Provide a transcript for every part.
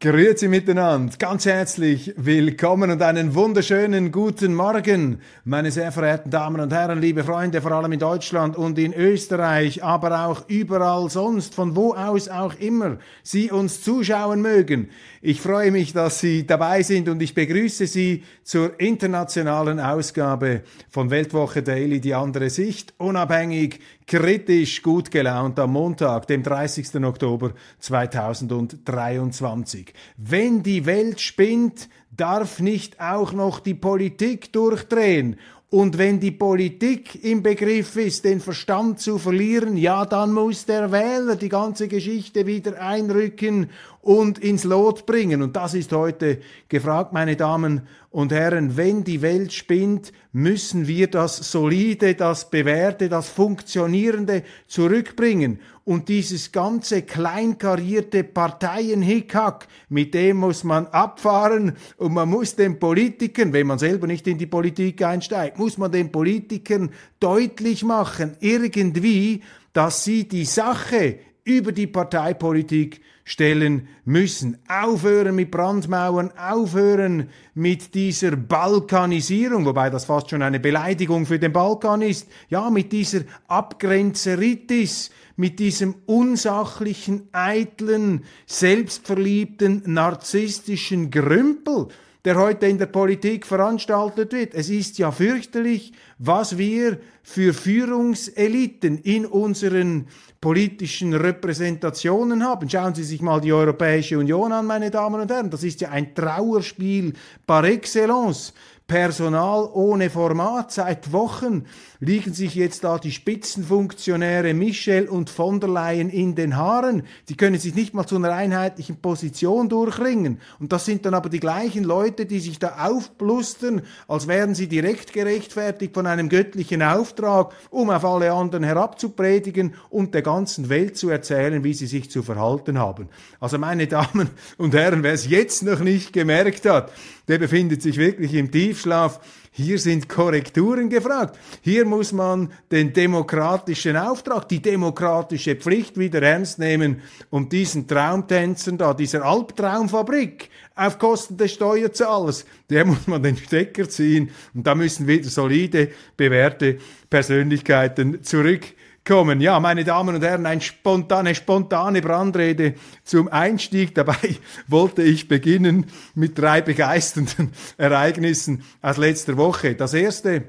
Grüezi miteinander, ganz herzlich willkommen und einen wunderschönen guten Morgen, meine sehr verehrten Damen und Herren, liebe Freunde, vor allem in Deutschland und in Österreich, aber auch überall sonst, von wo aus auch immer Sie uns zuschauen mögen. Ich freue mich, dass Sie dabei sind und ich begrüße Sie zur internationalen Ausgabe von Weltwoche Daily, die andere Sicht, unabhängig, kritisch, gut gelaunt am Montag, dem 30. Oktober 2023. Wenn die Welt spinnt, darf nicht auch noch die Politik durchdrehen. Und wenn die Politik im Begriff ist, den Verstand zu verlieren, ja, dann muss der Wähler die ganze Geschichte wieder einrücken und ins Lot bringen. Und das ist heute gefragt, meine Damen und Herren. Wenn die Welt spinnt, müssen wir das Solide, das Bewährte, das Funktionierende zurückbringen. Und dieses ganze kleinkarierte Parteienhickhack, mit dem muss man abfahren und man muss den Politikern, wenn man selber nicht in die Politik einsteigt, muss man den Politikern deutlich machen, irgendwie, dass sie die Sache über die Parteipolitik stellen müssen. Aufhören mit Brandmauern, aufhören mit dieser Balkanisierung, wobei das fast schon eine Beleidigung für den Balkan ist. Ja, mit dieser Abgrenzeritis, mit diesem unsachlichen, eitlen, selbstverliebten, narzisstischen Grümpel der heute in der Politik veranstaltet wird. Es ist ja fürchterlich, was wir für Führungseliten in unseren politischen Repräsentationen haben. Schauen Sie sich mal die Europäische Union an, meine Damen und Herren. Das ist ja ein Trauerspiel par excellence. Personal ohne Format. Seit Wochen liegen sich jetzt da die Spitzenfunktionäre Michel und von der Leyen in den Haaren. Die können sich nicht mal zu einer einheitlichen Position durchringen. Und das sind dann aber die gleichen Leute, die sich da aufblustern, als wären sie direkt gerechtfertigt von einem göttlichen Auftrag, um auf alle anderen herabzupredigen und der ganzen Welt zu erzählen, wie sie sich zu verhalten haben. Also meine Damen und Herren, wer es jetzt noch nicht gemerkt hat, der befindet sich wirklich im Tiefschlaf. Hier sind Korrekturen gefragt. Hier muss man den demokratischen Auftrag, die demokratische Pflicht wieder ernst nehmen und diesen Traumtänzern da, dieser Albtraumfabrik auf Kosten des Steuerzahlers, der muss man den Stecker ziehen und da müssen wieder solide, bewährte Persönlichkeiten zurück kommen. Ja, meine Damen und Herren, eine spontane, spontane Brandrede zum Einstieg. Dabei wollte ich beginnen mit drei begeisternden Ereignissen aus letzter Woche. Das erste,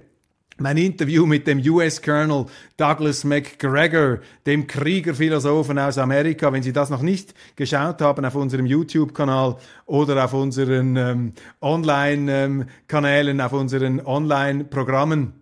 mein Interview mit dem US-Colonel Douglas McGregor, dem Kriegerphilosophen aus Amerika. Wenn Sie das noch nicht geschaut haben auf unserem YouTube-Kanal oder auf unseren ähm, Online-Kanälen, ähm, auf unseren Online-Programmen,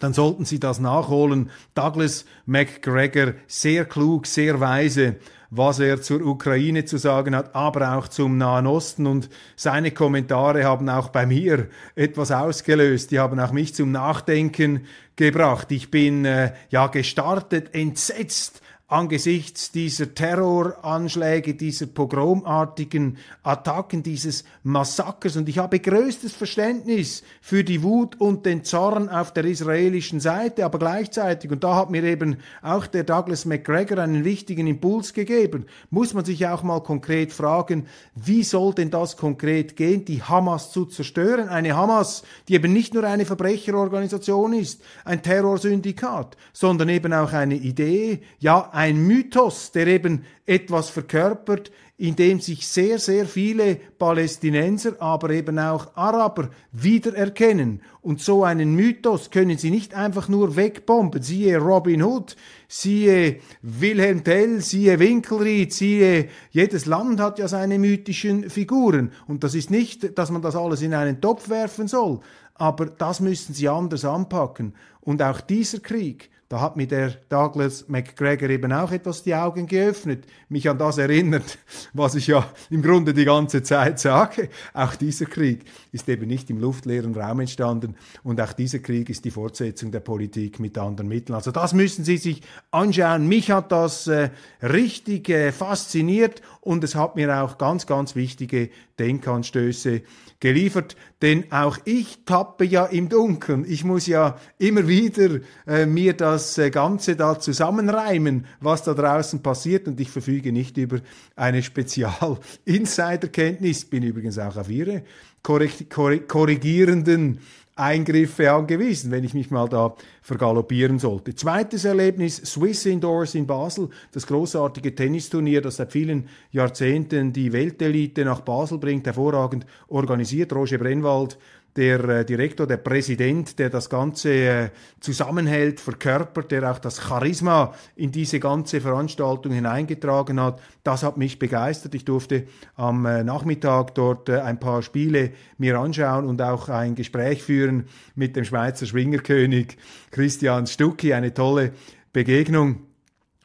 dann sollten Sie das nachholen. Douglas McGregor, sehr klug, sehr weise, was er zur Ukraine zu sagen hat, aber auch zum Nahen Osten. Und seine Kommentare haben auch bei mir etwas ausgelöst. Die haben auch mich zum Nachdenken gebracht. Ich bin äh, ja gestartet, entsetzt angesichts dieser Terroranschläge, dieser pogromartigen Attacken, dieses Massakers. Und ich habe größtes Verständnis für die Wut und den Zorn auf der israelischen Seite, aber gleichzeitig, und da hat mir eben auch der Douglas McGregor einen wichtigen Impuls gegeben, muss man sich auch mal konkret fragen, wie soll denn das konkret gehen, die Hamas zu zerstören? Eine Hamas, die eben nicht nur eine Verbrecherorganisation ist, ein Terrorsyndikat, sondern eben auch eine Idee, ja, ein Mythos, der eben etwas verkörpert, in dem sich sehr, sehr viele Palästinenser, aber eben auch Araber wiedererkennen. Und so einen Mythos können sie nicht einfach nur wegbomben. Siehe Robin Hood, siehe Wilhelm Tell, siehe Winkelried, siehe, jedes Land hat ja seine mythischen Figuren. Und das ist nicht, dass man das alles in einen Topf werfen soll, aber das müssen sie anders anpacken. Und auch dieser Krieg, da hat mir der Douglas McGregor eben auch etwas die Augen geöffnet, mich an das erinnert, was ich ja im Grunde die ganze Zeit sage. Auch dieser Krieg ist eben nicht im luftleeren Raum entstanden und auch dieser Krieg ist die Fortsetzung der Politik mit anderen Mitteln. Also das müssen Sie sich anschauen. Mich hat das äh, richtig äh, fasziniert und es hat mir auch ganz, ganz wichtige Denkanstöße geliefert, denn auch ich tappe ja im Dunkeln. Ich muss ja immer wieder äh, mir das äh, Ganze da zusammenreimen, was da draußen passiert und ich verfüge nicht über eine Spezial-Insider-Kenntnis, bin übrigens auch auf Ihre korrigierenden Eingriffe angewiesen, wenn ich mich mal da vergaloppieren sollte. Zweites Erlebnis, Swiss Indoors in Basel, das großartige Tennisturnier, das seit vielen Jahrzehnten die Weltelite nach Basel bringt, hervorragend organisiert. Roger Brennwald der äh, Direktor, der Präsident, der das Ganze äh, zusammenhält, verkörpert, der auch das Charisma in diese ganze Veranstaltung hineingetragen hat. Das hat mich begeistert. Ich durfte am äh, Nachmittag dort äh, ein paar Spiele mir anschauen und auch ein Gespräch führen mit dem Schweizer Schwingerkönig Christian Stucki. Eine tolle Begegnung.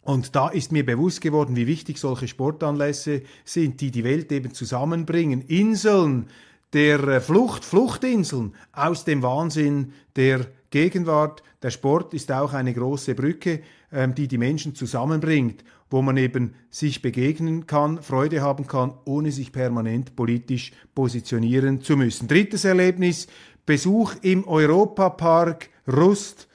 Und da ist mir bewusst geworden, wie wichtig solche Sportanlässe sind, die die Welt eben zusammenbringen. Inseln, der äh, Flucht, Fluchtinseln aus dem Wahnsinn der Gegenwart. Der Sport ist auch eine große Brücke, ähm, die die Menschen zusammenbringt, wo man eben sich begegnen kann, Freude haben kann, ohne sich permanent politisch positionieren zu müssen. Drittes Erlebnis, Besuch im Europapark Rust.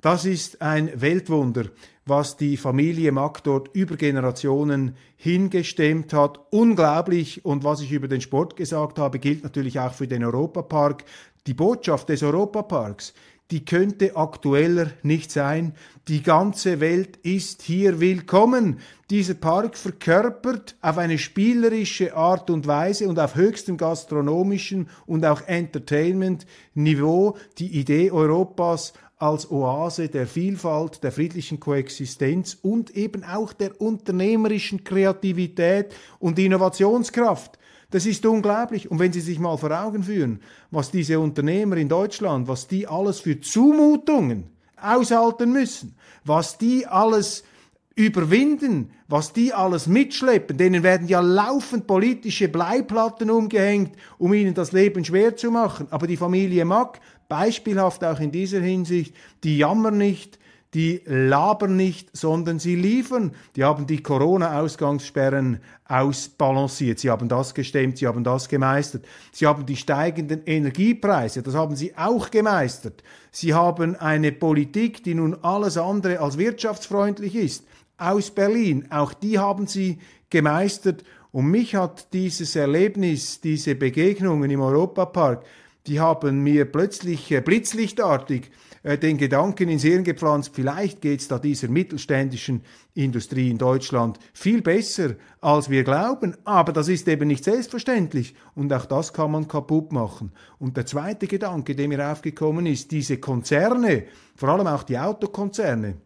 Das ist ein Weltwunder was die Familie Mack dort über Generationen hingestemmt hat. Unglaublich. Und was ich über den Sport gesagt habe, gilt natürlich auch für den Europapark. Die Botschaft des Europaparks, die könnte aktueller nicht sein. Die ganze Welt ist hier willkommen. Dieser Park verkörpert auf eine spielerische Art und Weise und auf höchstem gastronomischen und auch Entertainment-Niveau die Idee Europas als Oase der Vielfalt, der friedlichen Koexistenz und eben auch der unternehmerischen Kreativität und Innovationskraft. Das ist unglaublich. Und wenn Sie sich mal vor Augen führen, was diese Unternehmer in Deutschland, was die alles für Zumutungen aushalten müssen, was die alles überwinden, was die alles mitschleppen, denen werden ja laufend politische Bleiplatten umgehängt, um ihnen das Leben schwer zu machen. Aber die Familie Mack, beispielhaft auch in dieser Hinsicht, die jammern nicht, die labern nicht, sondern sie liefern. Die haben die Corona-Ausgangssperren ausbalanciert. Sie haben das gestemmt, sie haben das gemeistert. Sie haben die steigenden Energiepreise, das haben sie auch gemeistert. Sie haben eine Politik, die nun alles andere als wirtschaftsfreundlich ist aus Berlin. Auch die haben sie gemeistert. Und mich hat dieses Erlebnis, diese Begegnungen im Europapark, die haben mir plötzlich äh, blitzlichtartig äh, den Gedanken ins Hirn gepflanzt, vielleicht geht es da dieser mittelständischen Industrie in Deutschland viel besser, als wir glauben. Aber das ist eben nicht selbstverständlich. Und auch das kann man kaputt machen. Und der zweite Gedanke, der mir aufgekommen ist, diese Konzerne, vor allem auch die Autokonzerne,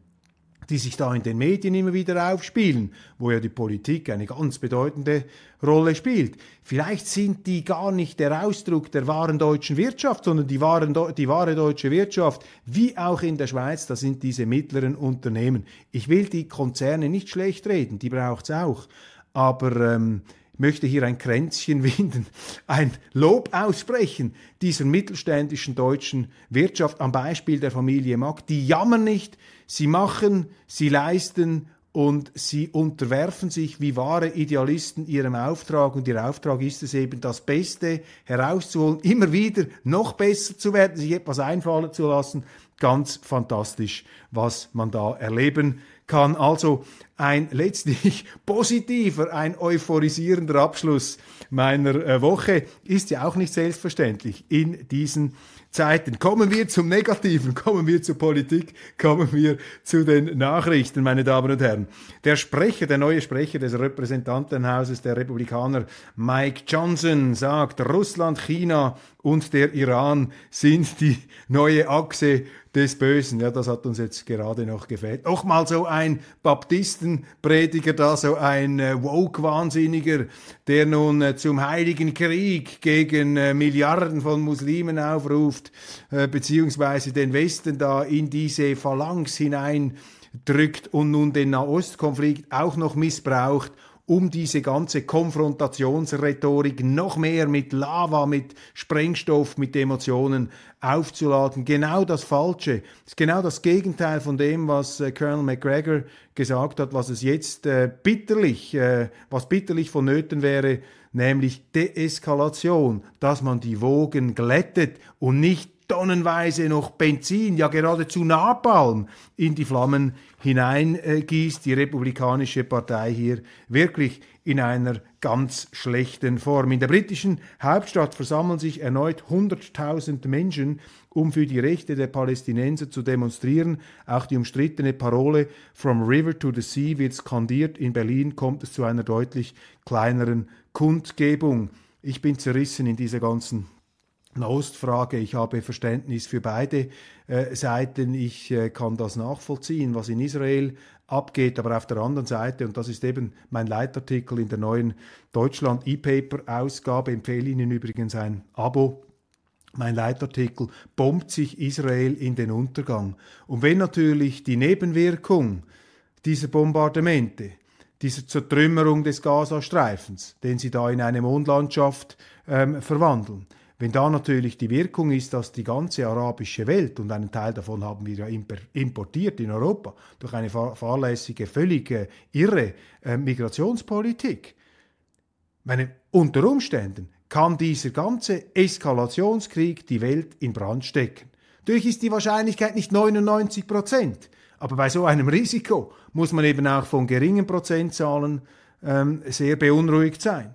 die sich da in den Medien immer wieder aufspielen, wo ja die Politik eine ganz bedeutende Rolle spielt. Vielleicht sind die gar nicht der Ausdruck der wahren deutschen Wirtschaft, sondern die, wahren, die wahre deutsche Wirtschaft, wie auch in der Schweiz, das sind diese mittleren Unternehmen. Ich will die Konzerne nicht schlecht reden, die braucht's auch. Aber ähm, möchte hier ein Kränzchen winden, ein Lob aussprechen dieser mittelständischen deutschen Wirtschaft am Beispiel der Familie Mack. Die jammern nicht, sie machen, sie leisten und sie unterwerfen sich wie wahre Idealisten ihrem Auftrag und ihr Auftrag ist es eben, das Beste herauszuholen, immer wieder noch besser zu werden, sich etwas einfallen zu lassen. Ganz fantastisch, was man da erleben kann also ein letztlich positiver, ein euphorisierender Abschluss meiner äh, Woche ist ja auch nicht selbstverständlich in diesen Zeiten. Kommen wir zum Negativen, kommen wir zur Politik, kommen wir zu den Nachrichten, meine Damen und Herren. Der Sprecher, der neue Sprecher des Repräsentantenhauses der Republikaner, Mike Johnson, sagt, Russland, China und der Iran sind die neue Achse des Bösen. Ja, das hat uns jetzt gerade noch gefällt. Auch mal so ein Baptistenprediger da, so ein äh, Woke-Wahnsinniger, der nun äh, zum heiligen Krieg gegen äh, Milliarden von Muslimen aufruft, äh, beziehungsweise den Westen da in diese Phalanx hineindrückt und nun den Nahostkonflikt auch noch missbraucht, um diese ganze Konfrontationsrhetorik noch mehr mit Lava, mit Sprengstoff, mit Emotionen aufzuladen. Genau das Falsche. Das ist genau das Gegenteil von dem, was äh, Colonel McGregor gesagt hat, was es jetzt äh, bitterlich, äh, was bitterlich vonnöten wäre, nämlich Deeskalation, dass man die Wogen glättet und nicht tonnenweise noch Benzin, ja geradezu Napalm in die Flammen hineingießt. Die Republikanische Partei hier wirklich in einer ganz schlechten Form. In der britischen Hauptstadt versammeln sich erneut 100.000 Menschen, um für die Rechte der Palästinenser zu demonstrieren. Auch die umstrittene Parole From River to the Sea wird skandiert. In Berlin kommt es zu einer deutlich kleineren Kundgebung. Ich bin zerrissen in dieser ganzen Nahostfrage. Ich habe Verständnis für beide äh, Seiten. Ich äh, kann das nachvollziehen, was in Israel abgeht. Aber auf der anderen Seite, und das ist eben mein Leitartikel in der neuen Deutschland E-Paper-Ausgabe, empfehle Ihnen übrigens ein Abo. Mein Leitartikel bombt sich Israel in den Untergang. Und wenn natürlich die Nebenwirkung dieser Bombardemente, dieser Zertrümmerung des Gazastreifens, den sie da in eine Mondlandschaft ähm, verwandeln, wenn da natürlich die Wirkung ist, dass die ganze arabische Welt, und einen Teil davon haben wir ja importiert in Europa, durch eine fahrlässige, völlig irre äh, Migrationspolitik, meine, unter Umständen kann dieser ganze Eskalationskrieg die Welt in Brand stecken. Natürlich ist die Wahrscheinlichkeit nicht 99 Prozent, aber bei so einem Risiko muss man eben auch von geringen Prozentzahlen ähm, sehr beunruhigt sein.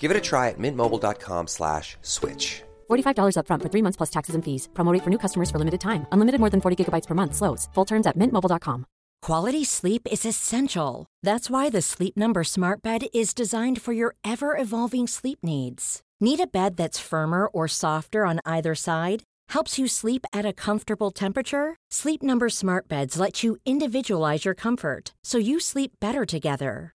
Give it a try at mintmobile.com slash switch. $45 upfront for three months plus taxes and fees. Promo rate for new customers for limited time. Unlimited more than 40 gigabytes per month. Slows. Full terms at mintmobile.com. Quality sleep is essential. That's why the Sleep Number smart bed is designed for your ever-evolving sleep needs. Need a bed that's firmer or softer on either side? Helps you sleep at a comfortable temperature? Sleep Number smart beds let you individualize your comfort so you sleep better together.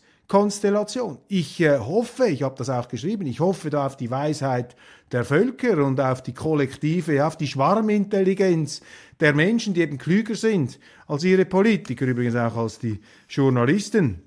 Konstellation. Ich äh, hoffe, ich habe das auch geschrieben, ich hoffe da auf die Weisheit der Völker und auf die kollektive, auf die Schwarmintelligenz der Menschen, die eben klüger sind als ihre Politiker, übrigens auch als die Journalisten.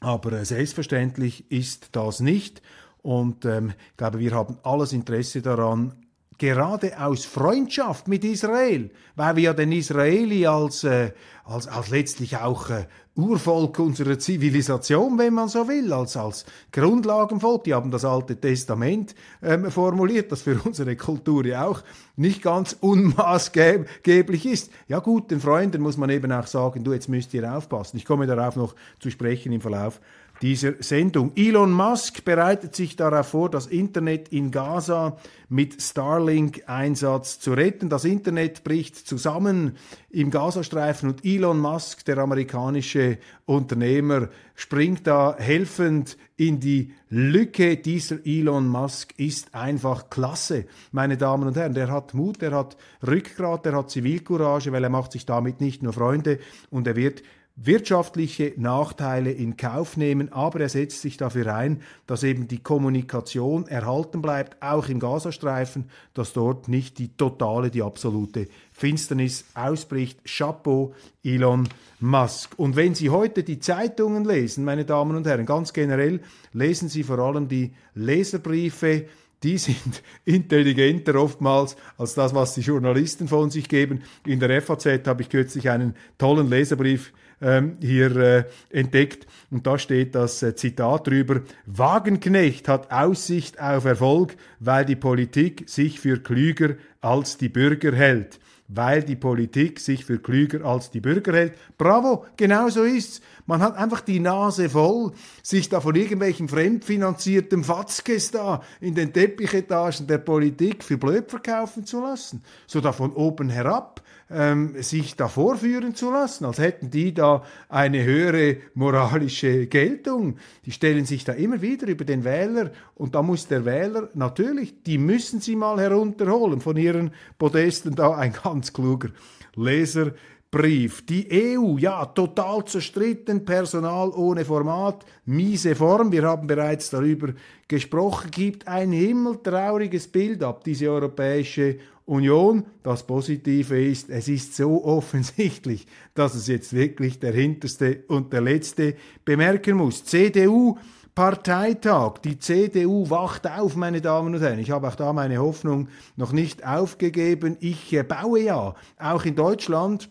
Aber äh, selbstverständlich ist das nicht. Und ähm, ich glaube, wir haben alles Interesse daran, gerade aus Freundschaft mit Israel, weil wir ja den Israeli als, äh, als, als letztlich auch äh, Urvolk unserer Zivilisation, wenn man so will, als, als Grundlagenvolk. Die haben das Alte Testament ähm, formuliert, das für unsere Kultur ja auch nicht ganz unmaßgeblich ist. Ja gut, den Freunden muss man eben auch sagen, du, jetzt müsst ihr aufpassen. Ich komme darauf noch zu sprechen im Verlauf dieser Sendung. Elon Musk bereitet sich darauf vor, das Internet in Gaza mit Starlink-Einsatz zu retten. Das Internet bricht zusammen im Gazastreifen und Elon Musk, der amerikanische Unternehmer, springt da helfend in die Lücke. Dieser Elon Musk ist einfach klasse, meine Damen und Herren. Der hat Mut, der hat Rückgrat, der hat Zivilcourage, weil er macht sich damit nicht nur Freunde und er wird wirtschaftliche Nachteile in Kauf nehmen, aber er setzt sich dafür ein, dass eben die Kommunikation erhalten bleibt, auch im Gazastreifen, dass dort nicht die totale, die absolute Finsternis ausbricht. Chapeau, Elon Musk. Und wenn Sie heute die Zeitungen lesen, meine Damen und Herren, ganz generell lesen Sie vor allem die Leserbriefe, die sind intelligenter oftmals als das, was die Journalisten von sich geben. In der FAZ habe ich kürzlich einen tollen Leserbrief ähm, hier äh, entdeckt. Und da steht das äh, Zitat drüber, Wagenknecht hat Aussicht auf Erfolg, weil die Politik sich für klüger als die Bürger hält weil die Politik sich für klüger als die Bürger hält. Bravo, genau so ist's. Man hat einfach die Nase voll, sich da von irgendwelchen fremdfinanzierten Fatzkes da in den Teppichetagen der Politik für blöd verkaufen zu lassen. So da von oben herab ähm, sich da vorführen zu lassen, als hätten die da eine höhere moralische Geltung. Die stellen sich da immer wieder über den Wähler und da muss der Wähler natürlich, die müssen sie mal herunterholen von ihren Podesten, da ein ganz kluger Leser. Brief. Die EU, ja, total zerstritten, Personal ohne Format, miese Form, wir haben bereits darüber gesprochen, gibt ein himmeltrauriges Bild ab, diese Europäische Union. Das Positive ist, es ist so offensichtlich, dass es jetzt wirklich der Hinterste und der Letzte bemerken muss. CDU Parteitag. Die CDU wacht auf, meine Damen und Herren. Ich habe auch da meine Hoffnung noch nicht aufgegeben. Ich äh, baue ja auch in Deutschland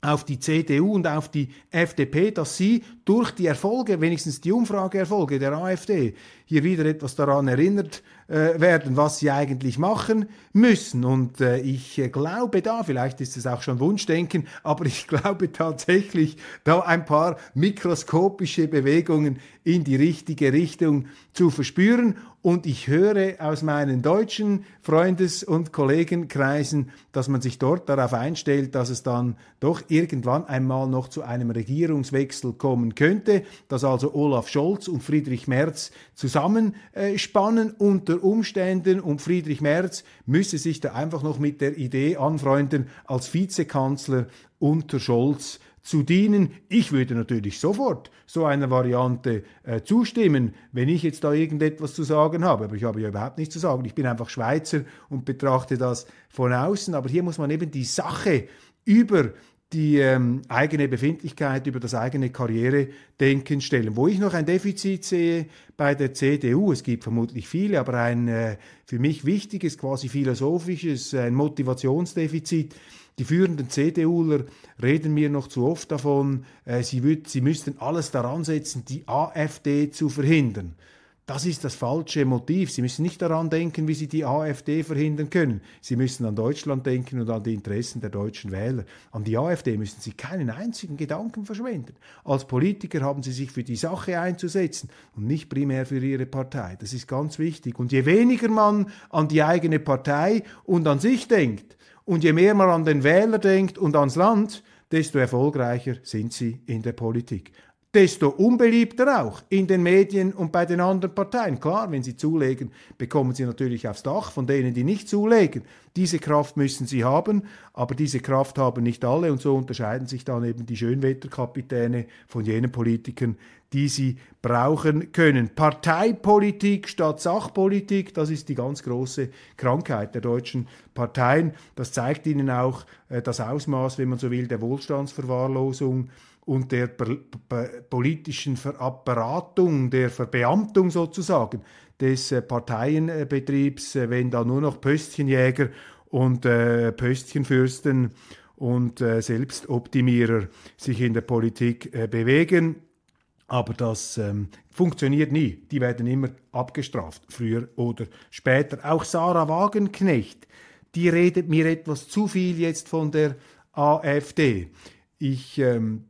auf die CDU und auf die FDP, dass sie durch die Erfolge, wenigstens die Umfrageerfolge der AfD, hier wieder etwas daran erinnert äh, werden, was sie eigentlich machen müssen. Und äh, ich äh, glaube da, vielleicht ist es auch schon Wunschdenken, aber ich glaube tatsächlich, da ein paar mikroskopische Bewegungen in die richtige Richtung zu verspüren. Und ich höre aus meinen deutschen Freundes- und Kollegenkreisen, dass man sich dort darauf einstellt, dass es dann doch irgendwann einmal noch zu einem Regierungswechsel kommen könnte, dass also Olaf Scholz und Friedrich Merz zusammenspannen unter Umständen. Und Friedrich Merz müsse sich da einfach noch mit der Idee anfreunden, als Vizekanzler unter Scholz zu dienen. Ich würde natürlich sofort so einer Variante äh, zustimmen, wenn ich jetzt da irgendetwas zu sagen habe. Aber ich habe ja überhaupt nichts zu sagen. Ich bin einfach Schweizer und betrachte das von außen. Aber hier muss man eben die Sache über die ähm, eigene Befindlichkeit, über das eigene Karrieredenken stellen. Wo ich noch ein Defizit sehe bei der CDU, es gibt vermutlich viele, aber ein äh, für mich wichtiges, quasi philosophisches, ein Motivationsdefizit. Die führenden CDUler reden mir noch zu oft davon, äh, sie, würd, sie müssten alles daran setzen, die AfD zu verhindern. Das ist das falsche Motiv. Sie müssen nicht daran denken, wie Sie die AfD verhindern können. Sie müssen an Deutschland denken und an die Interessen der deutschen Wähler. An die AfD müssen Sie keinen einzigen Gedanken verschwenden. Als Politiker haben Sie sich für die Sache einzusetzen und nicht primär für Ihre Partei. Das ist ganz wichtig. Und je weniger man an die eigene Partei und an sich denkt und je mehr man an den Wähler denkt und ans Land, desto erfolgreicher sind Sie in der Politik desto unbeliebter auch in den Medien und bei den anderen Parteien. Klar, wenn sie zulegen, bekommen sie natürlich aufs Dach von denen, die nicht zulegen. Diese Kraft müssen sie haben, aber diese Kraft haben nicht alle und so unterscheiden sich dann eben die Schönwetterkapitäne von jenen Politikern, die sie brauchen können. Parteipolitik statt Sachpolitik, das ist die ganz große Krankheit der deutschen Parteien. Das zeigt ihnen auch äh, das Ausmaß, wenn man so will, der Wohlstandsverwahrlosung und der politischen Beratung, der Verbeamtung sozusagen des äh, Parteienbetriebs, äh, wenn da nur noch Pöstchenjäger und äh, Pöstchenfürsten und Selbstoptimierer sich in der Politik bewegen. Aber das ähm, funktioniert nie. Die werden immer abgestraft, früher oder später. Auch Sarah Wagenknecht, die redet mir etwas zu viel jetzt von der AfD. Ich ähm,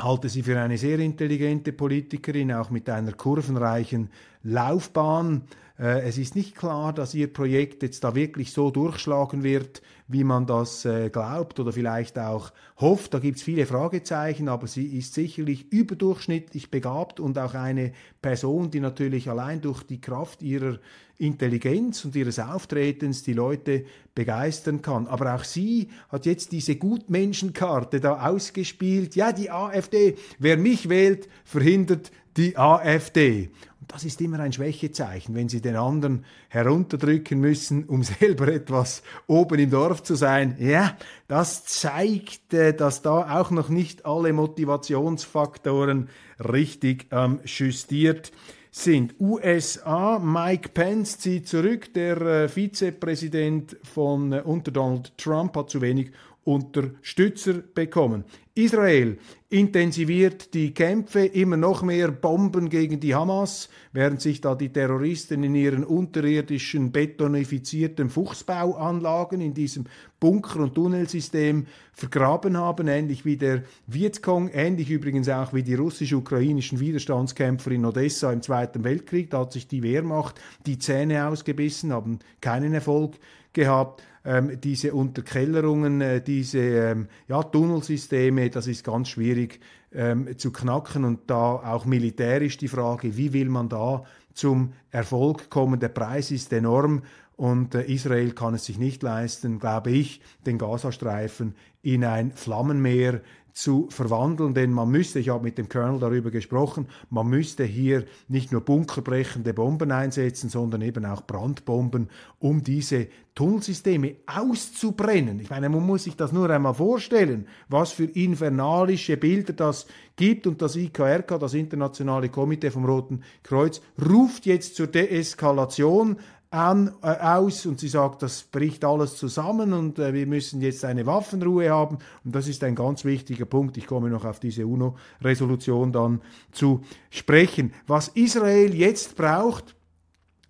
halte sie für eine sehr intelligente Politikerin, auch mit einer kurvenreichen Laufbahn. Äh, es ist nicht klar, dass ihr Projekt jetzt da wirklich so durchschlagen wird, wie man das äh, glaubt oder vielleicht auch hofft. Da gibt es viele Fragezeichen, aber sie ist sicherlich überdurchschnittlich begabt und auch eine Person, die natürlich allein durch die Kraft ihrer Intelligenz und ihres Auftretens die Leute begeistern kann. Aber auch sie hat jetzt diese Gutmenschenkarte da ausgespielt. Ja, die AfD, wer mich wählt, verhindert die AfD. Und das ist immer ein Schwächezeichen, wenn Sie den anderen herunterdrücken müssen, um selber etwas oben im Dorf zu sein. Ja, das zeigt, äh, dass da auch noch nicht alle Motivationsfaktoren richtig ähm, justiert sind. USA, Mike Pence zieht zurück, der äh, Vizepräsident von äh, unter Donald Trump hat zu wenig Unterstützer bekommen. Israel intensiviert die Kämpfe, immer noch mehr Bomben gegen die Hamas, während sich da die Terroristen in ihren unterirdischen betonifizierten Fuchsbauanlagen in diesem Bunker- und Tunnelsystem vergraben haben, ähnlich wie der Vietcong, ähnlich übrigens auch wie die russisch-ukrainischen Widerstandskämpfer in Odessa im Zweiten Weltkrieg. Da hat sich die Wehrmacht die Zähne ausgebissen, haben keinen Erfolg gehabt ähm, diese Unterkellerungen, äh, diese ähm, ja, Tunnelsysteme, das ist ganz schwierig ähm, zu knacken und da auch militärisch die Frage, wie will man da zum Erfolg kommen? Der Preis ist enorm und äh, Israel kann es sich nicht leisten, glaube ich, den Gazastreifen in ein Flammenmeer zu verwandeln, denn man müsste, ich habe mit dem Colonel darüber gesprochen, man müsste hier nicht nur bunkerbrechende Bomben einsetzen, sondern eben auch Brandbomben, um diese Tunnelsysteme auszubrennen. Ich meine, man muss sich das nur einmal vorstellen, was für infernalische Bilder das gibt. Und das IKRK, das Internationale Komitee vom Roten Kreuz, ruft jetzt zur Deeskalation an, äh, aus und sie sagt, das bricht alles zusammen und äh, wir müssen jetzt eine Waffenruhe haben. Und das ist ein ganz wichtiger Punkt. Ich komme noch auf diese UNO-Resolution dann zu sprechen. Was Israel jetzt braucht,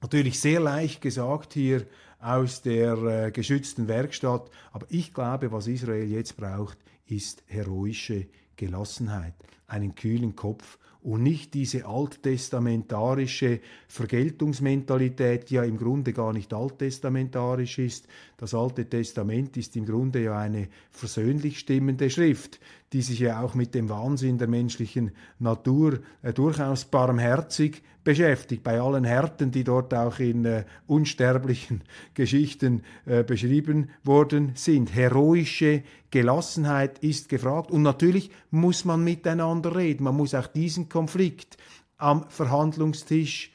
natürlich sehr leicht gesagt hier aus der äh, geschützten Werkstatt, aber ich glaube, was Israel jetzt braucht, ist heroische Gelassenheit, einen kühlen Kopf und nicht diese alttestamentarische Vergeltungsmentalität, die ja im Grunde gar nicht alttestamentarisch ist. Das Alte Testament ist im Grunde ja eine versöhnlich stimmende Schrift, die sich ja auch mit dem Wahnsinn der menschlichen Natur äh, durchaus barmherzig beschäftigt, bei allen Härten, die dort auch in äh, unsterblichen Geschichten äh, beschrieben worden sind. Heroische Gelassenheit ist gefragt und natürlich muss man miteinander reden. Man muss auch diesen Konflikt am Verhandlungstisch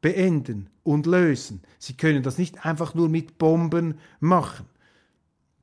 beenden und lösen. Sie können das nicht einfach nur mit Bomben machen.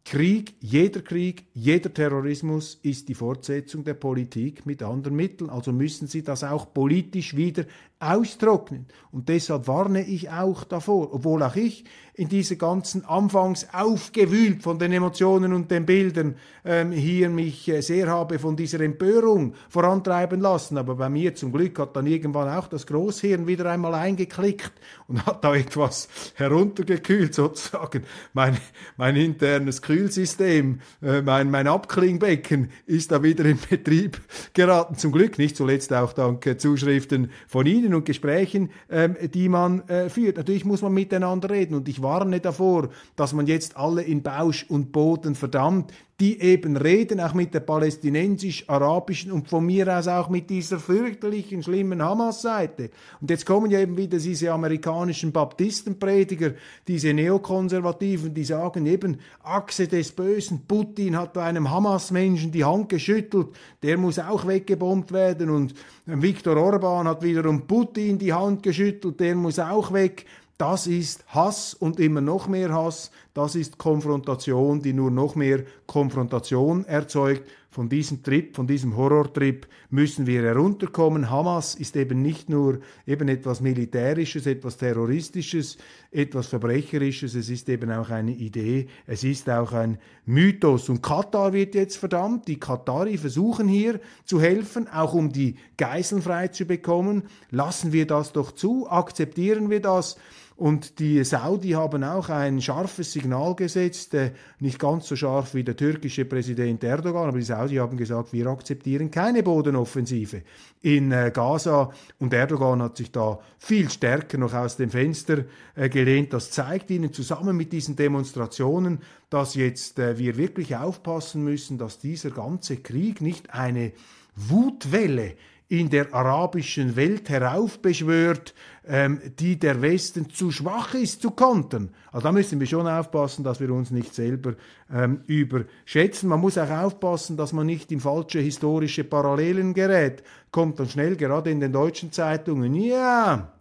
Krieg, jeder Krieg, jeder Terrorismus ist die Fortsetzung der Politik mit anderen Mitteln. Also müssen Sie das auch politisch wieder austrocknen. Und deshalb warne ich auch davor, obwohl auch ich in dieser ganzen anfangs aufgewühlt von den Emotionen und den Bildern ähm, hier mich äh, sehr habe von dieser Empörung vorantreiben lassen. Aber bei mir zum Glück hat dann irgendwann auch das Großhirn wieder einmal eingeklickt und hat da etwas heruntergekühlt sozusagen. Mein, mein internes Kühlsystem, äh, mein, mein Abklingbecken ist da wieder in Betrieb geraten. Zum Glück nicht zuletzt auch dank äh, Zuschriften von Ihnen und Gesprächen, ähm, die man äh, führt. Natürlich muss man miteinander reden und ich warne davor, dass man jetzt alle in Bausch und Boden verdammt die eben reden, auch mit der palästinensisch-arabischen und von mir aus auch mit dieser fürchterlichen, schlimmen Hamas-Seite. Und jetzt kommen ja eben wieder diese amerikanischen Baptistenprediger, diese Neokonservativen, die sagen eben, Achse des Bösen, Putin hat einem Hamas-Menschen die Hand geschüttelt, der muss auch weggebombt werden und Viktor Orban hat wiederum Putin die Hand geschüttelt, der muss auch weg. Das ist Hass und immer noch mehr Hass. Das ist Konfrontation, die nur noch mehr Konfrontation erzeugt. Von diesem Trip, von diesem Horrortrip müssen wir herunterkommen. Hamas ist eben nicht nur eben etwas Militärisches, etwas Terroristisches, etwas Verbrecherisches. Es ist eben auch eine Idee. Es ist auch ein Mythos. Und Katar wird jetzt verdammt. Die Katari versuchen hier zu helfen, auch um die Geiseln frei zu bekommen. Lassen wir das doch zu? Akzeptieren wir das? Und die Saudi haben auch ein scharfes Signal gesetzt, äh, nicht ganz so scharf wie der türkische Präsident Erdogan, aber die Saudi haben gesagt, wir akzeptieren keine Bodenoffensive in äh, Gaza. Und Erdogan hat sich da viel stärker noch aus dem Fenster äh, gelehnt. Das zeigt ihnen zusammen mit diesen Demonstrationen, dass jetzt wir wirklich aufpassen müssen, dass dieser ganze Krieg nicht eine Wutwelle in der arabischen Welt heraufbeschwört, ähm, die der Westen zu schwach ist zu kontern. Also da müssen wir schon aufpassen, dass wir uns nicht selber ähm, überschätzen. Man muss auch aufpassen, dass man nicht in falsche historische Parallelen gerät. Kommt dann schnell gerade in den deutschen Zeitungen, ja,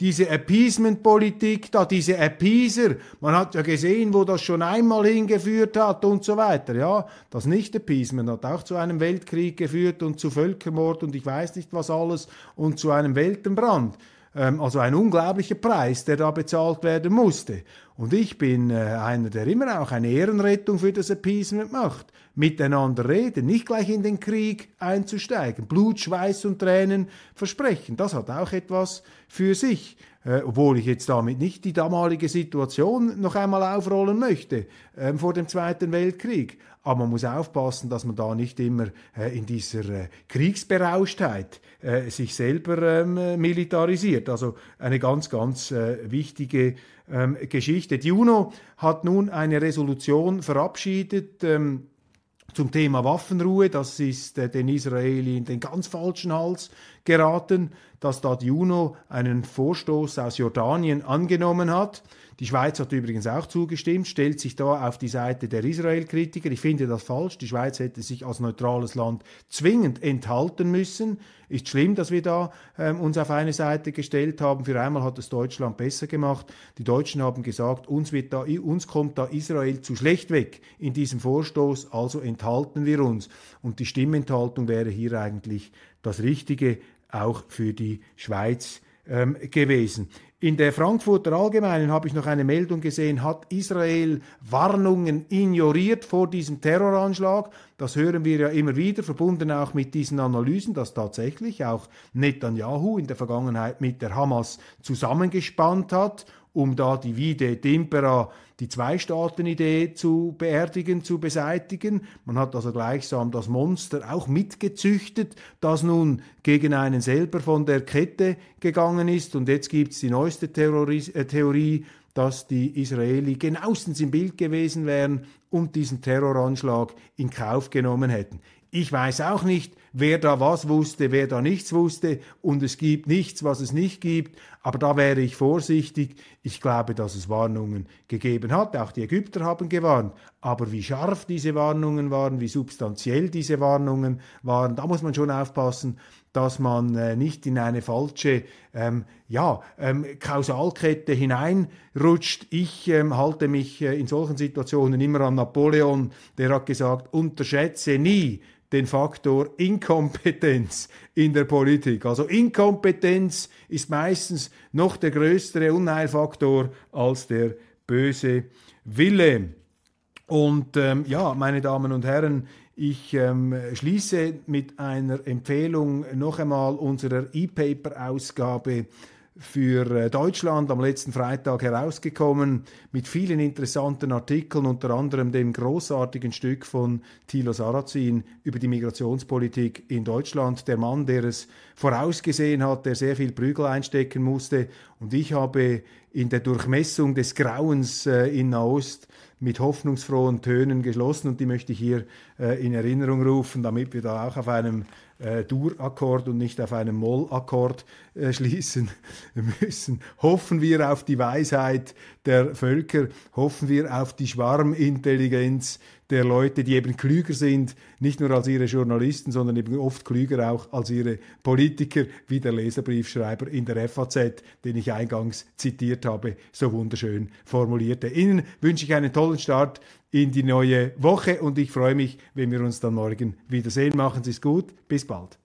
diese Appeasement-Politik da, diese Appeaser, man hat ja gesehen, wo das schon einmal hingeführt hat und so weiter. Ja, das Nicht-Appeasement hat auch zu einem Weltkrieg geführt und zu Völkermord und ich weiß nicht was alles und zu einem Weltenbrand. Ähm, also ein unglaublicher Preis, der da bezahlt werden musste. Und ich bin äh, einer, der immer auch eine Ehrenrettung für das Appeasement macht. Miteinander reden, nicht gleich in den Krieg einzusteigen. Blut, Schweiß und Tränen versprechen. Das hat auch etwas für sich. Äh, obwohl ich jetzt damit nicht die damalige Situation noch einmal aufrollen möchte äh, vor dem Zweiten Weltkrieg. Aber man muss aufpassen, dass man da nicht immer äh, in dieser äh, Kriegsberauschtheit äh, sich selber ähm, militarisiert. Also eine ganz, ganz äh, wichtige ähm, Geschichte. Die UNO hat nun eine Resolution verabschiedet. Ähm, zum Thema Waffenruhe, das ist äh, den Israeli in den ganz falschen Hals geraten, dass da die UNO einen Vorstoß aus Jordanien angenommen hat. Die Schweiz hat übrigens auch zugestimmt, stellt sich da auf die Seite der Israel-Kritiker. Ich finde das falsch. Die Schweiz hätte sich als neutrales Land zwingend enthalten müssen. Ist schlimm, dass wir da ähm, uns auf eine Seite gestellt haben. Für einmal hat es Deutschland besser gemacht. Die Deutschen haben gesagt, uns, wird da, uns kommt da Israel zu schlecht weg in diesem Vorstoß, also enthalten wir uns. Und die Stimmenthaltung wäre hier eigentlich das Richtige, auch für die Schweiz ähm, gewesen. In der Frankfurter Allgemeinen habe ich noch eine Meldung gesehen, hat Israel Warnungen ignoriert vor diesem Terroranschlag. Das hören wir ja immer wieder, verbunden auch mit diesen Analysen, dass tatsächlich auch Netanyahu in der Vergangenheit mit der Hamas zusammengespannt hat um da die Vide d'Impera, die Zwei-Staaten-Idee zu beerdigen, zu beseitigen. Man hat also gleichsam das Monster auch mitgezüchtet, das nun gegen einen selber von der Kette gegangen ist. Und jetzt gibt es die neueste Theorie, äh, Theorie, dass die Israeli genauestens im Bild gewesen wären und diesen Terroranschlag in Kauf genommen hätten. Ich weiß auch nicht, wer da was wusste, wer da nichts wusste. Und es gibt nichts, was es nicht gibt, aber da wäre ich vorsichtig. Ich glaube, dass es Warnungen gegeben hat, auch die Ägypter haben gewarnt, aber wie scharf diese Warnungen waren, wie substanziell diese Warnungen waren, da muss man schon aufpassen, dass man äh, nicht in eine falsche ähm, ja, ähm, Kausalkette hineinrutscht. Ich ähm, halte mich äh, in solchen Situationen immer an Napoleon, der hat gesagt, unterschätze nie den Faktor Inkompetenz in der Politik. Also Inkompetenz ist meistens noch der größere Unheilfaktor als der böse Wille. Und ähm, ja, meine Damen und Herren, ich ähm, schließe mit einer Empfehlung noch einmal unserer E-Paper-Ausgabe für äh, Deutschland am letzten Freitag herausgekommen mit vielen interessanten Artikeln, unter anderem dem großartigen Stück von Thilo Sarrazin über die Migrationspolitik in Deutschland. Der Mann, der es vorausgesehen hat, der sehr viel Prügel einstecken musste. Und ich habe in der Durchmessung des Grauens äh, in Nahost mit hoffnungsfrohen Tönen geschlossen und die möchte ich hier äh, in Erinnerung rufen, damit wir da auch auf einem äh, Dur-Akkord und nicht auf einem Moll-Akkord schließen müssen. Hoffen wir auf die Weisheit der Völker, hoffen wir auf die Schwarmintelligenz der Leute, die eben klüger sind, nicht nur als ihre Journalisten, sondern eben oft klüger auch als ihre Politiker, wie der Leserbriefschreiber in der FAZ, den ich eingangs zitiert habe, so wunderschön formulierte. Ihnen wünsche ich einen tollen Start in die neue Woche und ich freue mich, wenn wir uns dann morgen wiedersehen. Machen Sie es gut. Bis bald.